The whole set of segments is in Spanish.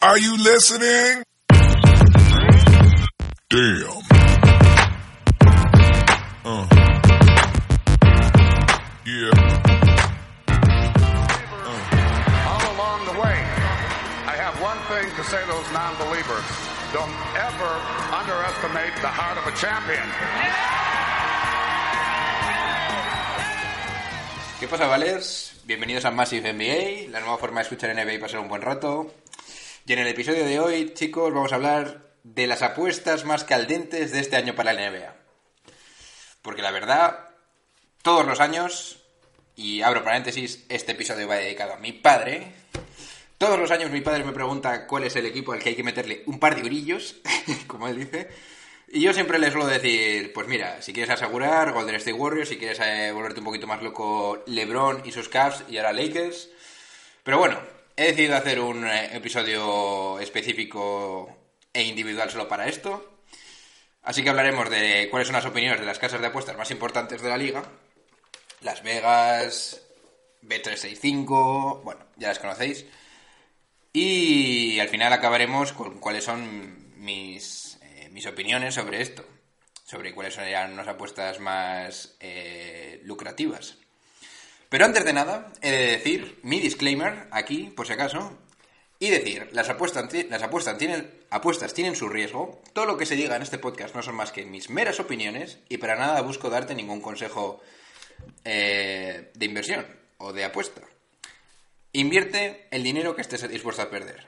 Are you listening? Damn. Uh. Yeah. All along the way, I have one thing to say to those non-believers. Don't ever underestimate the heart of a champion. ¿Qué pasa, Valers? Bienvenidos a Massive NBA, la nueva forma de escuchar NBA y pasar un buen rato. Y en el episodio de hoy, chicos, vamos a hablar de las apuestas más caldentes de este año para la NBA. Porque la verdad, todos los años, y abro paréntesis, este episodio va dedicado a mi padre. Todos los años mi padre me pregunta cuál es el equipo al que hay que meterle un par de grillos, como él dice. Y yo siempre le suelo decir, pues mira, si quieres asegurar, Golden State Warriors, si quieres eh, volverte un poquito más loco, LeBron y sus Cavs y ahora Lakers. Pero bueno, he decidido hacer un eh, episodio específico e individual solo para esto. Así que hablaremos de cuáles son las opiniones de las casas de apuestas más importantes de la liga. Las Vegas, B365, bueno, ya las conocéis. Y al final acabaremos con cuáles son mis, eh, mis opiniones sobre esto. Sobre cuáles serían unas apuestas más eh, lucrativas. Pero antes de nada, he de decir mi disclaimer aquí, por si acaso, y decir, las apuestas, las apuestas, tienen, apuestas tienen su riesgo, todo lo que se diga en este podcast no son más que mis meras opiniones y para nada busco darte ningún consejo eh, de inversión o de apuesta. Invierte el dinero que estés dispuesto a perder.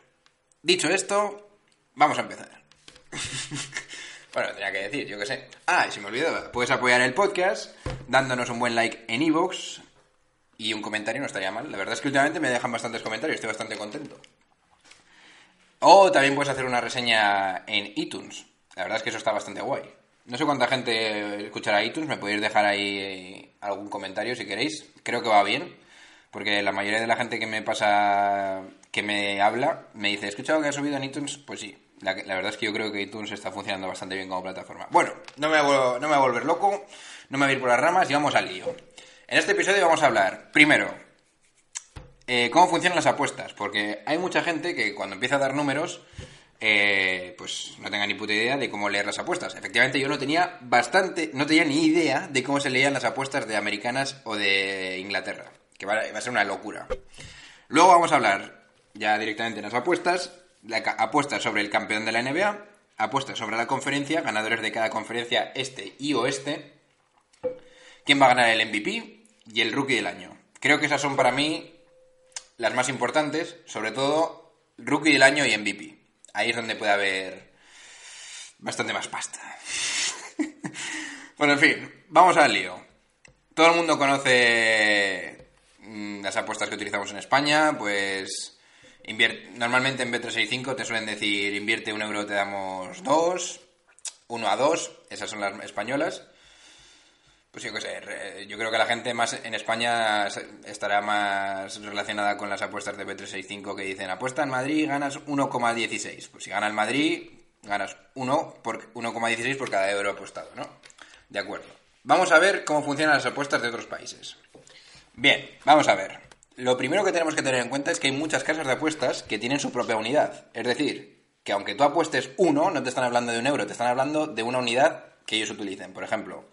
Dicho esto, vamos a empezar. bueno, tenía que decir, yo qué sé. Ah, y se me olvidaba, puedes apoyar el podcast dándonos un buen like en iVoox y un comentario no estaría mal. La verdad es que últimamente me dejan bastantes comentarios, estoy bastante contento. O también puedes hacer una reseña en iTunes. La verdad es que eso está bastante guay. No sé cuánta gente escuchará iTunes, me podéis dejar ahí algún comentario si queréis. Creo que va bien, porque la mayoría de la gente que me pasa, que me habla, me dice, ¿he escuchado que ha subido en iTunes? Pues sí, la, verdad es que yo creo que iTunes está funcionando bastante bien como plataforma. Bueno, no me, no me voy a volver loco, no me voy a ir por las ramas y vamos al lío. En este episodio vamos a hablar, primero, eh, cómo funcionan las apuestas, porque hay mucha gente que cuando empieza a dar números, eh, pues no tenga ni puta idea de cómo leer las apuestas. Efectivamente, yo no tenía bastante, no tenía ni idea de cómo se leían las apuestas de americanas o de Inglaterra, que va, a ser una locura. Luego vamos a hablar ya directamente en las apuestas, apuestas sobre el campeón de la NBA, apuestas sobre la conferencia, ganadores de cada conferencia este y oeste, quién va a ganar el MVP y el rookie del año. Creo que esas son para mí las más importantes, sobre todo rookie del año y MVP. Ahí es donde puede haber bastante más pasta. bueno, en fin, vamos al lío. Todo el mundo conoce mm, las apuestas que utilizamos en España, pues normalmente en B365 te suelen decir invierte un euro te damos dos, uno a dos, esas son las españolas. Pues yo qué sé, yo creo que la gente más en España estará más relacionada con las apuestas de B365 que dicen apuesta en Madrid ganas 1,16. Pues si gana el Madrid, ganas 1 por 1,16 por cada euro apostado, ¿no? De acuerdo. Vamos a ver cómo funcionan las apuestas de otros países. Bien, vamos a ver. Lo primero que tenemos que tener en cuenta es que hay muchas casas de apuestas que tienen su propia unidad. Es decir, que aunque tú apuestes uno, no te están hablando de un euro, te están hablando de una unidad que ellos utilicen. Por ejemplo,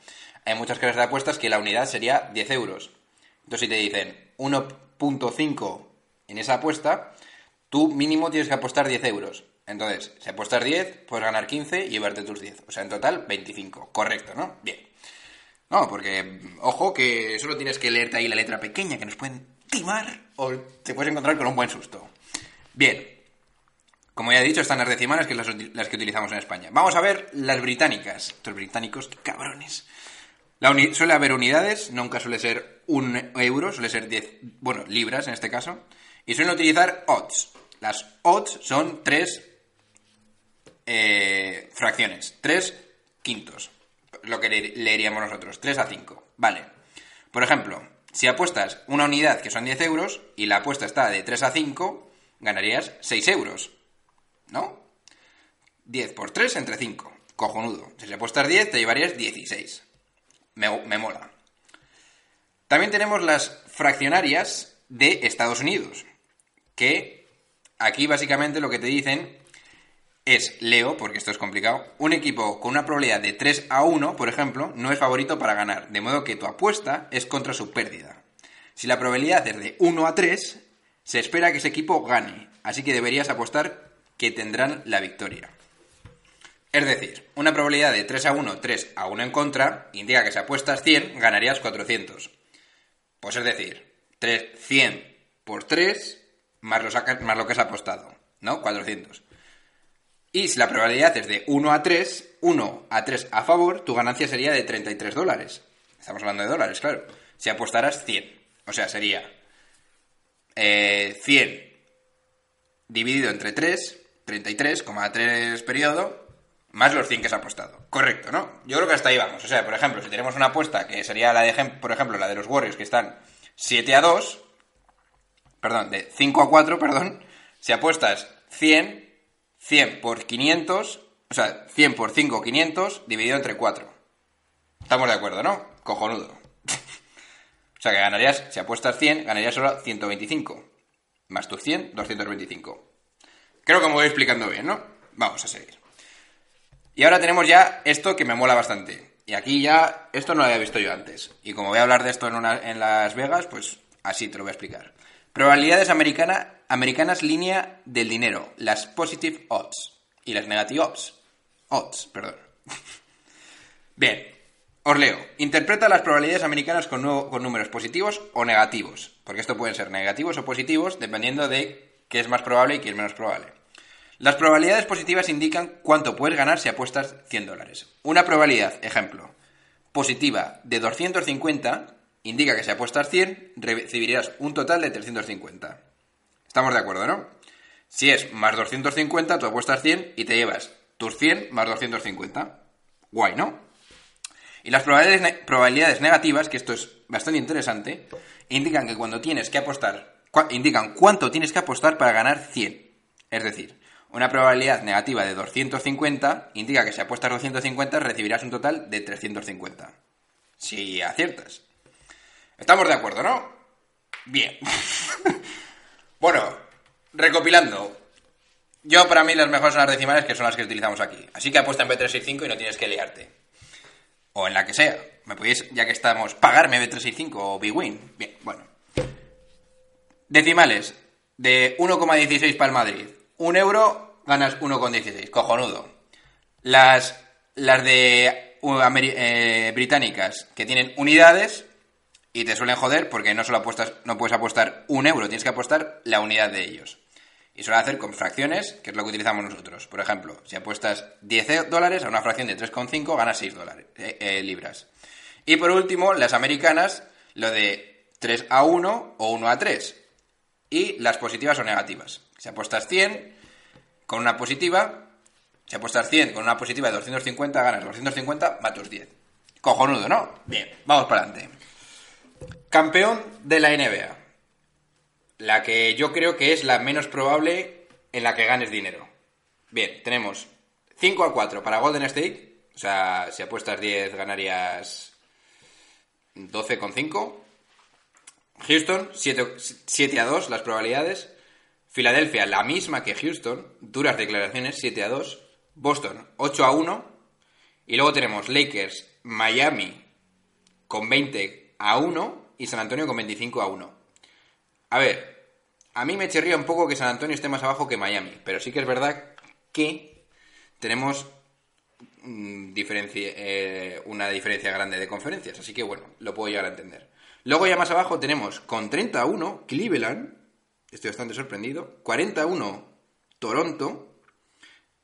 hay muchas casas de apuestas que la unidad sería 10 euros. Entonces, si te dicen 1.5 en esa apuesta, tú mínimo tienes que apostar 10 euros. Entonces, si apuestas 10, puedes ganar 15 y llevarte tus 10. O sea, en total, 25. Correcto, ¿no? Bien. No, porque, ojo, que solo tienes que leerte ahí la letra pequeña que nos pueden timar o te puedes encontrar con un buen susto. Bien. Como ya he dicho, están las decimales, que son las, las que utilizamos en España. Vamos a ver las británicas. Estos británicos, qué cabrones. La suele haber unidades, nunca suele ser un euro, suele ser 10, bueno, libras en este caso. Y suelen utilizar odds. Las odds son tres eh, fracciones. 3 quintos. Lo que le- leeríamos nosotros. 3 a 5. Vale. Por ejemplo, si apuestas una unidad que son 10 euros y la apuesta está de 3 a 5, ganarías 6 euros. ¿No? 10 por 3 entre 5. Cojonudo. Si le apuestas 10, te llevarías 16. Me, me mola. También tenemos las fraccionarias de Estados Unidos, que aquí básicamente lo que te dicen es, leo, porque esto es complicado, un equipo con una probabilidad de 3 a 1, por ejemplo, no es favorito para ganar, de modo que tu apuesta es contra su pérdida. Si la probabilidad es de 1 a 3, se espera que ese equipo gane, así que deberías apostar que tendrán la victoria. Es decir, una probabilidad de 3 a 1, 3 a 1 en contra, indica que si apuestas 100, ganarías 400. Pues es decir, 3, 100 por 3 más lo, más lo que has apostado, ¿no? 400. Y si la probabilidad es de 1 a 3, 1 a 3 a favor, tu ganancia sería de 33 dólares. Estamos hablando de dólares, claro. Si apostaras 100. O sea, sería eh, 100 dividido entre 3, 33,3 periodo, más los 100 que se ha apostado. Correcto, ¿no? Yo creo que hasta ahí vamos. O sea, por ejemplo, si tenemos una apuesta que sería la de, por ejemplo, la de los Warriors que están 7 a 2, perdón, de 5 a 4, perdón, si apuestas 100, 100 por 500, o sea, 100 por 5, 500, dividido entre 4. Estamos de acuerdo, ¿no? Cojonudo. o sea, que ganarías, si apuestas 100, ganarías solo 125. Más tus 100, 225. Creo que me voy explicando bien, ¿no? Vamos a seguir. Y ahora tenemos ya esto que me mola bastante. Y aquí ya, esto no lo había visto yo antes. Y como voy a hablar de esto en, Las Vegas, pues así te lo voy a explicar. Probabilidades americana, americanas línea del dinero. Las positive odds. Y las negative odds. Odds, perdón. Bien, os leo. Interpreta las probabilidades americanas con, con números positivos o negativos. Porque esto pueden ser negativos o positivos dependiendo de qué es más probable y qué es menos probable. Las probabilidades positivas indican cuánto puedes ganar si apuestas 100 dólares. Una probabilidad, ejemplo, positiva de 250 indica que si apuestas 100 recibirías un total de 350. Estamos de acuerdo, ¿no? Si es más 250, tú apuestas 100 y te llevas tus 100 más 250. Guay, ¿no? Y las probabilidades, ne- probabilidades negativas, que esto es bastante interesante, indican que cuando tienes que apostar, indican cuánto tienes que apostar para ganar 100. Es decir, una probabilidad negativa de 250 indica que si apuestas 250 recibirás un total de 350. Si aciertas. Estamos de acuerdo, ¿no? Bien. bueno, recopilando. Yo, para mí, las mejores son las decimales, que son las que utilizamos aquí. Así que apuesta en B365 y no tienes que liarte. O en la que sea. Me podéis, ya que estamos, pagarme B365 o BWin. Bien, bueno. Decimales. De 1,16 para el Madrid. Un euro, ganas 1,16. Cojonudo. Las, las de uh, eh, británicas, que tienen unidades, y te suelen joder porque no solo apuestas, no puedes apostar un euro, tienes que apostar la unidad de ellos. Y suele hacer con fracciones, que es lo que utilizamos nosotros. Por ejemplo, si apuestas 10 dólares a una fracción de 3,5, ganas 6 dólares, eh, eh, libras. Y por último, las americanas, lo de 3 a 1 o 1 a 3. Y las positivas o negativas. Si apuestas 100 con una positiva, si apuestas 100 con una positiva de 250, ganas 250 más tus 10. Cojonudo, ¿no? Bien, vamos para adelante. Campeón de la NBA. La que yo creo que es la menos probable en la que ganes dinero. Bien, tenemos 5 a 4 para Golden State. O sea, si apuestas 10 ganarías 12,5. Houston, 7, 7 a 2 las probabilidades. Filadelfia, la misma que Houston. Duras declaraciones, 7 a 2. Boston, 8 a 1. Y luego tenemos Lakers, Miami con 20 a 1 y San Antonio con 25 a 1. A ver, a mí me chirría un poco que San Antonio esté más abajo que Miami, pero sí que es verdad que tenemos mm, eh, una diferencia grande de conferencias, así que bueno, lo puedo llegar a entender. Luego ya más abajo tenemos con 30 a 1 Cleveland, estoy bastante sorprendido, 40 a 1 Toronto,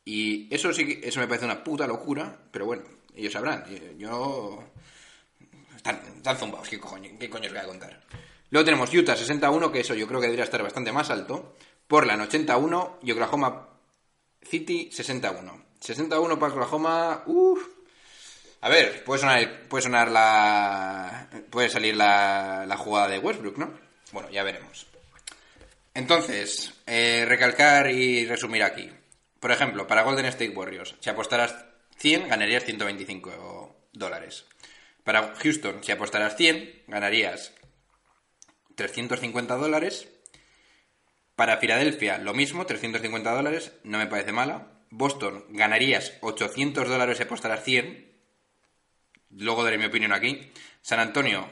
y eso sí eso me parece una puta locura, pero bueno, ellos sabrán, yo- yo... Están, están zumbados, ¿qué coño, ¿qué coño os voy a contar? Luego tenemos Utah 61, que eso yo creo que debería estar bastante más alto. Portland 81 y Oklahoma City 61. 61 para Oklahoma. Uf. A ver, puede sonar, puede sonar la. Puede salir la, la jugada de Westbrook, ¿no? Bueno, ya veremos. Entonces, eh, recalcar y resumir aquí. Por ejemplo, para Golden State Warriors, si apostaras 100, ganarías 125 dólares. Para Houston, si apostaras 100, ganarías 350 dólares. Para Filadelfia, lo mismo, 350 dólares, no me parece mala. Boston, ganarías 800 dólares si apostaras 100. Luego daré mi opinión aquí. San Antonio,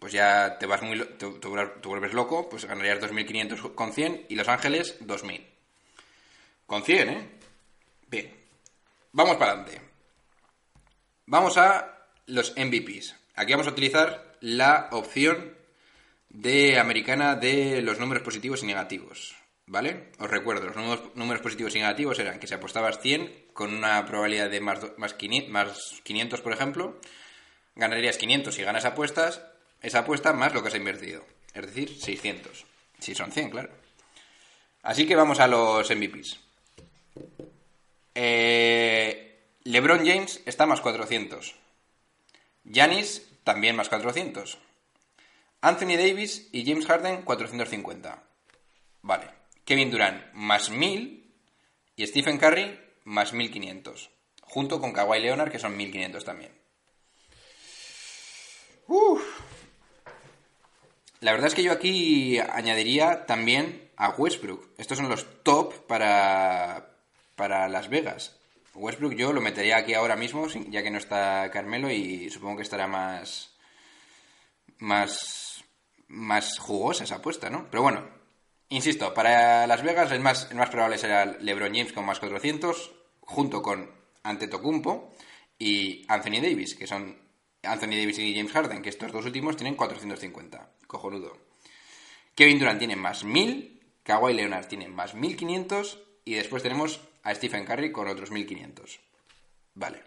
pues ya te vas muy te, vuelves- loco, pues ganarías 2.500 con 100 y Los Ángeles 2.000. Con 100, ¿eh? Bien. Vamos para adelante. Vamos a los MVPs. Aquí vamos a utilizar la opción de americana de los números positivos y negativos. ¿Vale? Os recuerdo, los números, positivos y negativos eran que si apostabas 100 con una probabilidad de más, do- más, 500, más 500, por ejemplo, ganarías 500 si ganas apuestas, esa apuesta más lo que has invertido. Es decir, 600. Si son 100, claro. Así que vamos a los MVPs. Eh, LeBron James está más 400. Giannis también más 400. Anthony Davis y James Harden 450. Vale. Kevin Durant más 1000 y Stephen Curry más 1500. Junto con Kawhi Leonard que son 1500 también. Uf. La verdad es que yo aquí añadiría también a Westbrook. Estos son los top para, para Las Vegas. Westbrook yo lo metería aquí ahora mismo, ya que no está Carmelo y supongo que estará más más más jugosa esa apuesta, ¿no? Pero bueno, insisto, para Las Vegas el más, el más probable será LeBron James con más 400, junto con Antetokounmpo y Anthony Davis, que son Anthony Davis y James Harden, que estos dos últimos tienen 450. Cojonudo. Kevin Durant tiene más 1000, Kawhi Leonard tiene más 1500 y después tenemos a Stephen Curry con otros 1500. Vale.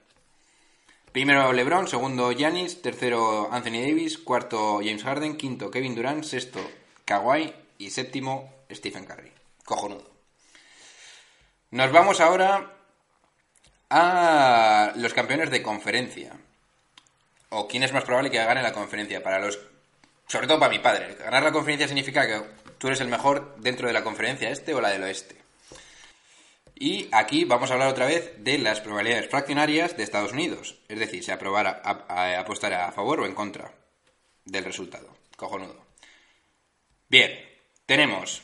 Primero LeBron, segundo Giannis, tercero Anthony Davis, cuarto James Harden, quinto Kevin Durant, sexto Kawhi y séptimo Stephen Curry. Cojonudo. Nos vamos ahora a los campeones de conferencia. O quién es más probable que gane la conferencia. Para los. Sobre todo para mi padre. Ganar la conferencia significa que tú eres el mejor dentro de la conferencia este o la del oeste. Y aquí vamos a hablar otra vez de las probabilidades fraccionarias de Estados Unidos. Es decir, si aprobar a, a- apostar a favor o en contra del resultado. Cojonudo. Bien, tenemos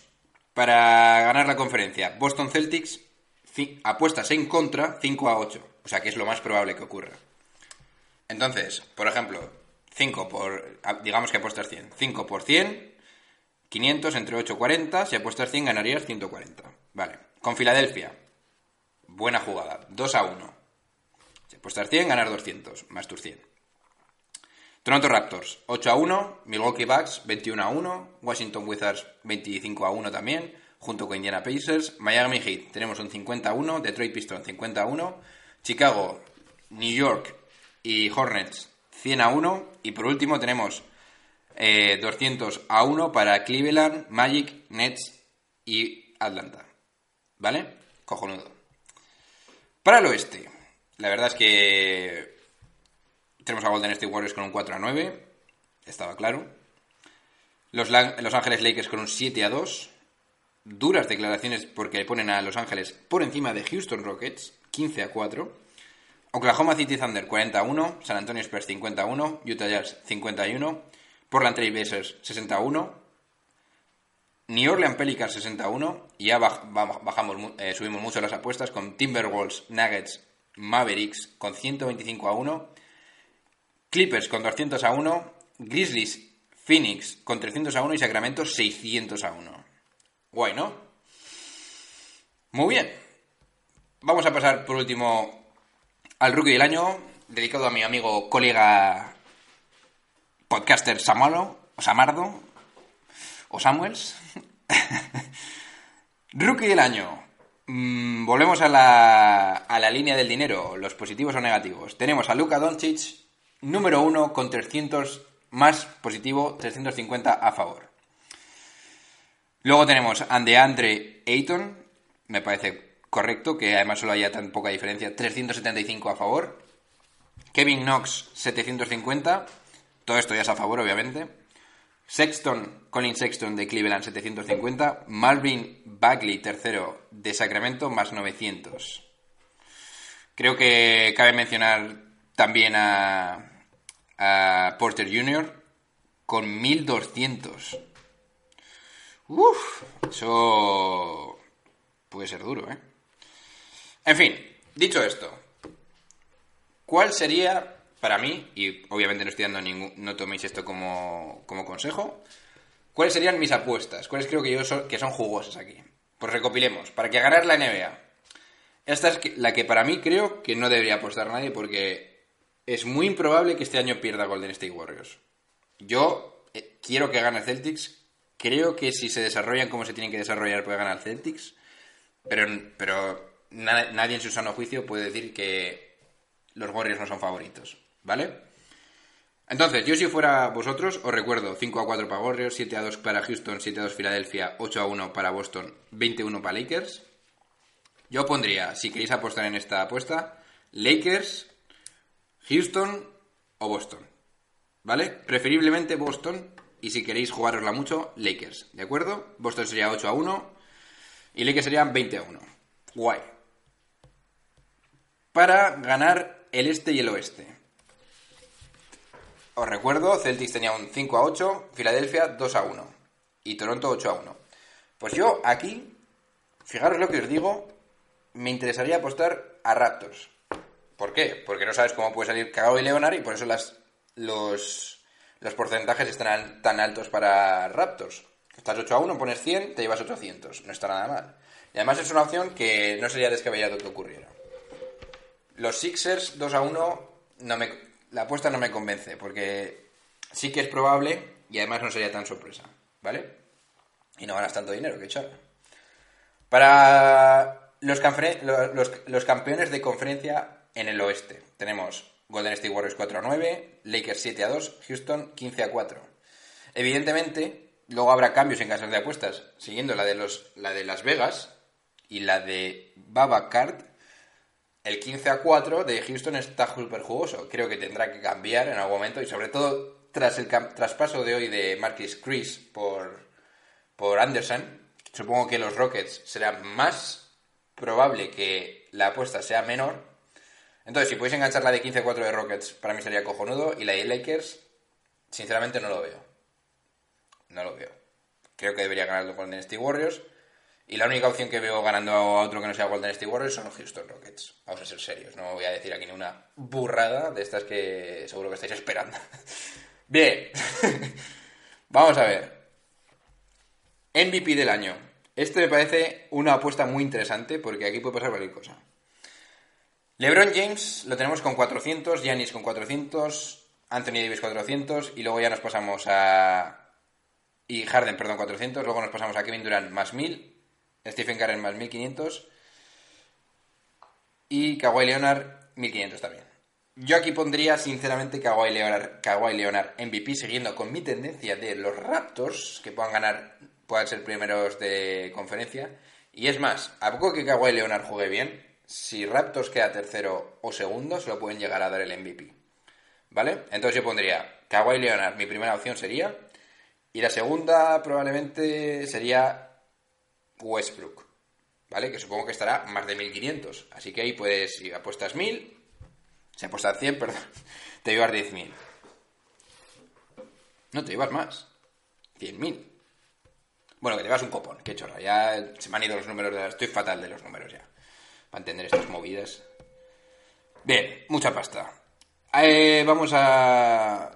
para ganar la conferencia Boston Celtics apuestas en contra 5 a 8. O sea que es lo más probable que ocurra. Entonces, por ejemplo, 5 por. a- digamos que apuestas 100. 5 por 100, 500 entre 8 40. Si apuestas 100 ganarías 140. Vale. Con Filadelfia, buena jugada. 2 a 1. Si apuestas 100, ganas 200, más tus 100. Toronto Raptors, 8 a 1. Milwaukee Bucks, 21 a 1. Washington Wizards, 25 a 1 también. Junto con Indiana Pacers. Miami Heat, tenemos un 50 a 1. Detroit Pistons, 50 a 1. Chicago, New York y Hornets, 100 a 1. Y por último tenemos eh, 200 a 1 para Cleveland, Magic, Nets y Atlanta. ¿Vale? Cojonudo. Para el oeste, la verdad es que tenemos a Golden State Warriors con un 4 a 9, estaba claro. Los, Los Ángeles Lakers con un 7 a 2. Duras declaraciones porque ponen a Los Ángeles por encima de Houston Rockets, 15 a 4. Oklahoma City Thunder 40 a 1, San Antonio Spurs 50 a 1, Utah Jazz 51, Portland Trail Blazers 60 a 1, New Orleans Pelicans 61 y ya baj- baj- bajamos, eh, subimos mucho las apuestas con Timberwolves, Nuggets, Mavericks con 125 a 1, Clippers con 200 a 1, Grizzlies, Phoenix con 300 a 1 y Sacramento 600 a 1. Guay, ¿no? Muy bien. Vamos a pasar por último al rookie del año, dedicado a mi amigo, colega, podcaster Samalo, o Samardo, o Samuels. Rookie del año. Mm, volvemos a la, a la línea del dinero, los positivos o negativos. Tenemos a Luka Doncic, número uno con 300 más positivo, 350 a favor. Luego tenemos a DeAndre Ayton, me parece correcto, que además solo haya tan poca diferencia. 375 a favor. Kevin Knox, 750. Todo esto ya es a favor, obviamente. Sexton, Colin Sexton de Cleveland, 750. Marvin Bagley, tercero de Sacramento, más 900. Creo que cabe mencionar también a, a Porter Jr. con 1200. Uf, eso puede ser duro, ¿eh? En fin, dicho esto, ¿cuál sería para mí, y obviamente no estoy dando ningún, no toméis esto como, como consejo, ¿cuáles serían mis apuestas? ¿Cuáles creo que yo son, que son jugosas aquí? Pues recopilemos, para que ganar la NBA. Esta es la que para mí creo que no debería apostar nadie porque es muy improbable que este año pierda Golden State Warriors. Yo eh, quiero que gane Celtics. Creo que si se desarrollan como se tienen que desarrollar puede ganar Celtics. Pero, pero na- nadie en su sano juicio puede decir que los Warriors no son favoritos. ¿Vale? Entonces, yo si fuera vosotros, os recuerdo 5 a 4 para Warriors, 7 a 2 para Houston, 7 a 2 Filadelfia, 8 a 1 para Boston, 21 para Lakers. Yo pondría, si queréis apostar en esta apuesta, Lakers, Houston o Boston. ¿Vale? Preferiblemente Boston y si queréis jugárosla mucho, Lakers. ¿De acuerdo? Boston sería 8 a 1 y Lakers serían 20 a 1. Guay. Para ganar el este y el oeste. Os recuerdo, Celtics tenía un 5 a 8, Filadelfia 2 a 1 y Toronto 8 a 1. Pues yo aquí, fijaros lo que os digo, me interesaría apostar a Raptors. ¿Por qué? Porque no sabes cómo puede salir Kawhi Leonard y por eso las, los, los porcentajes están tan altos para Raptors. Estás 8 a 1, pones 100, te llevas 800. No está nada mal. Y además es una opción que no sería descabellado que ocurriera. Los Sixers 2 a 1, no me, la apuesta no me convence, porque sí que es probable y además no sería tan sorpresa, ¿vale? Y no ganas tanto dinero que echar. Para los, los- los campeones de conferencia en el oeste, tenemos Golden State Warriors 4 a 9, Lakers 7 a 2, Houston 15 a 4. Evidentemente, luego habrá cambios en casas de apuestas, siguiendo la de, los, la de Las Vegas y la de Baba Card, el 15 a 4 de Houston está súper jugoso. Creo que tendrá que cambiar en algún momento y sobre todo tras el traspaso de hoy de Marquis Chris por, por Anderson, supongo que los Rockets será más probable que la apuesta sea menor. Entonces, si podéis enganchar la de 15 a 4 de Rockets, para mí sería cojonudo. Y la de Lakers, sinceramente no lo veo. No lo veo. Creo que debería ganar los Golden State Warriors. Y la única opción que veo ganando a otro que no sea Golden State Warriors son los Houston Rockets. Vamos a ser serios, no voy a decir aquí ni una burrada de estas que seguro que estáis esperando. Bien, vamos a ver. MVP del año. Este me parece una apuesta muy interesante porque aquí puede pasar cualquier cosa. LeBron James lo tenemos con 400, Giannis con 400, Anthony Davis 400 y luego ya nos pasamos a... Y Harden, perdón, 400. Luego nos pasamos a Kevin Durant más 1000, Stephen Curry más 1500 y Kawhi Leonard 1500 también. Yo aquí pondría sinceramente Kawhi Leonard, Kawhi Leonard MVP siguiendo con mi tendencia de los Raptors que puedan ganar, puedan ser primeros de conferencia. Y es más, a poco que Kawhi Leonard juegue bien, si Raptors queda tercero o segundo, se lo pueden llegar a dar el MVP. ¿Vale? Entonces yo pondría Kawhi Leonard, mi primera opción sería. Y la segunda probablemente sería Westbrook. ¿Vale? Que supongo que estará más de 1500. Así que ahí puedes, si apuestas 1000, si apuestas 100, perdón, te llevas 10.000. No, te llevas más. 100.000. Bueno, que te llevas un copón, qué chorra. Ya se me han ido los números, de estoy fatal de los números ya. Para entender estas movidas. Bien, mucha pasta. Eh, vamos a...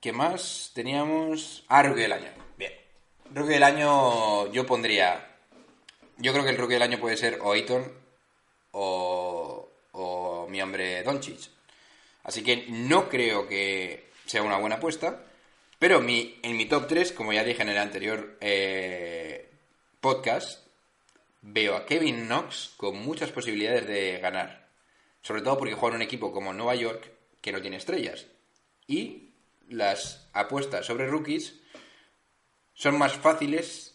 ¿Qué más teníamos? Ah, del año. Rookie del año yo pondría... Yo creo que el rookie del año puede ser o Ayton o, o mi hombre Doncic. Así que no creo que sea una buena apuesta. Pero mi, en mi top 3, como ya dije en el anterior eh, podcast, veo a Kevin Knox con muchas posibilidades de ganar. Sobre todo porque juega en un equipo como Nueva York que no tiene estrellas. Y las apuestas sobre rookies son más fáciles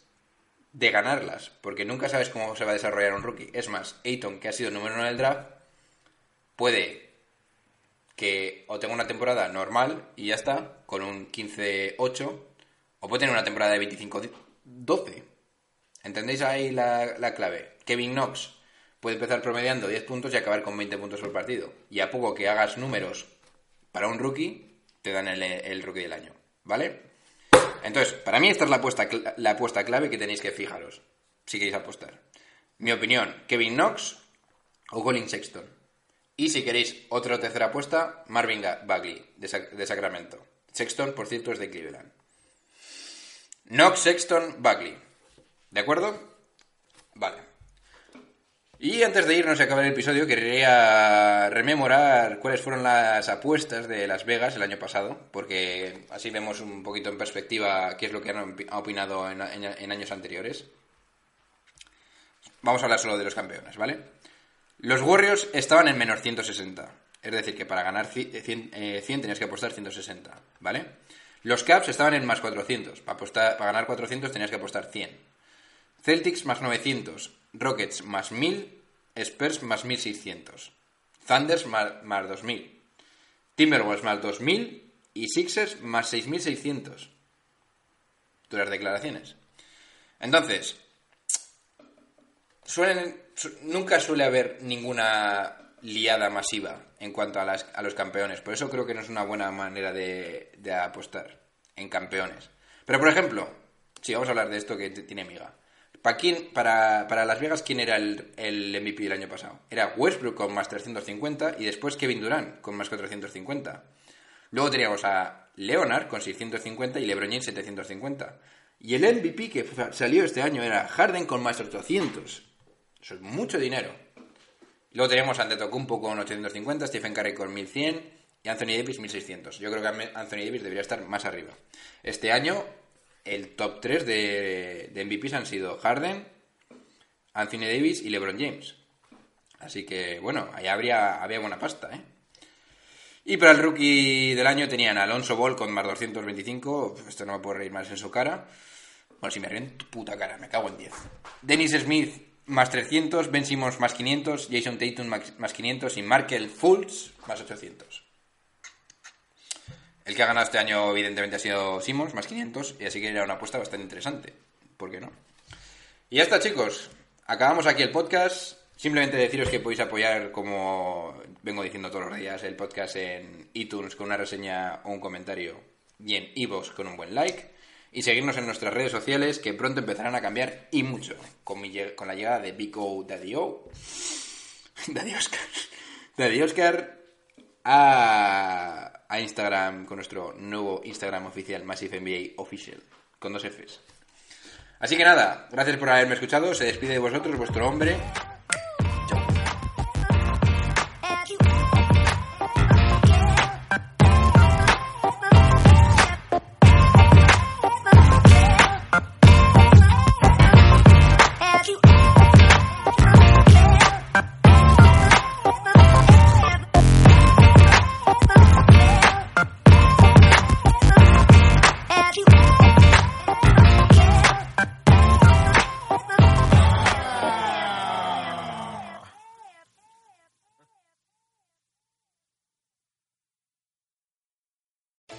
de ganarlas, porque nunca sabes cómo se va a desarrollar un rookie. Es más, Ayton, que ha sido número uno del draft, puede que o tenga una temporada normal y ya está, con un 15-8, o puede tener una temporada de 25-12. ¿Entendéis ahí la, la clave? Kevin Knox puede empezar promediando 10 puntos y acabar con 20 puntos por partido. Y a poco que hagas números para un rookie, te dan el, el rookie del año. ¿Vale? Entonces, para mí esta es la apuesta, la apuesta clave que tenéis que fijaros si queréis apostar. Mi opinión, Kevin Knox o Colin Sexton. Y si queréis otra tercera apuesta, Marvin Bagley, de, de Sacramento. Sexton, por cierto, es de Cleveland. Knox, Sexton, Bagley. ¿De acuerdo? Vale. Y antes de irnos a acabar el episodio, querría rememorar cuáles fueron las apuestas de Las Vegas el año pasado, porque así vemos un poquito en perspectiva qué es lo que han opinado en, años anteriores. Vamos a hablar solo de los campeones, ¿vale? Los Warriors estaban en menos 160, es decir, que para ganar 100, eh, tenías que apostar 160, ¿vale? Los Caps estaban en más 400, para, apostar, para ganar 400 tenías que apostar 100. Celtics más 900, Rockets más 1000, Spurs más 1600, Thunders más, más 2000, Timberwolves más 2000 y Sixers más 6600. las declaraciones. Entonces, nunca suele haber ninguna liada masiva en cuanto a, los campeones. Por eso creo que no es una buena manera de apostar en campeones. Pero, por ejemplo, si vamos a hablar de esto que tiene miga. ¿Para, quién, para, para Las Vegas, ¿quién era el, MVP del año pasado? Era Westbrook con más 350 y después Kevin Durant con más 450. Luego teníamos a Leonard con 650 y LeBron James 750. Y el MVP que salió este año era Harden con más 800. Eso es mucho dinero. Luego teníamos a Antetokounmpo con 850, Stephen Curry con 1100 y Anthony Davis 1600. Yo creo que Anthony Davis debería estar más arriba. Este año el top 3 de, de MVPs han sido Harden, Anthony Davis y LeBron James. Así que, bueno, ahí habría, había buena pasta, ¿eh? Y para el rookie del año tenían Alonso Ball con más 225. Esto no me puedo reír más en su cara. Bueno, si me río en tu puta cara, me cago en 10. Dennis Smith más 300, Ben Simmons más 500, Jason Tatum más 500 y Markel Fultz más 800. El que ha ganado este año, evidentemente, ha sido Simons, más 500, y así que era una apuesta bastante interesante. ¿Por qué no? Y ya está, chicos. Acabamos aquí el podcast. Simplemente deciros que podéis apoyar, como vengo diciendo todos los días, el podcast en iTunes con una reseña o un comentario y en iVoox con un buen like. Y seguirnos en nuestras redes sociales que pronto empezarán a cambiar y mucho con, con la llegada de Big O Daddy. Daddy Oscar. Daddy Oscar a a Instagram con nuestro nuevo Instagram oficial, Massive NBA Official, con dos Fs. Así que nada, gracias por haberme escuchado. Se despide de vosotros vuestro hombre,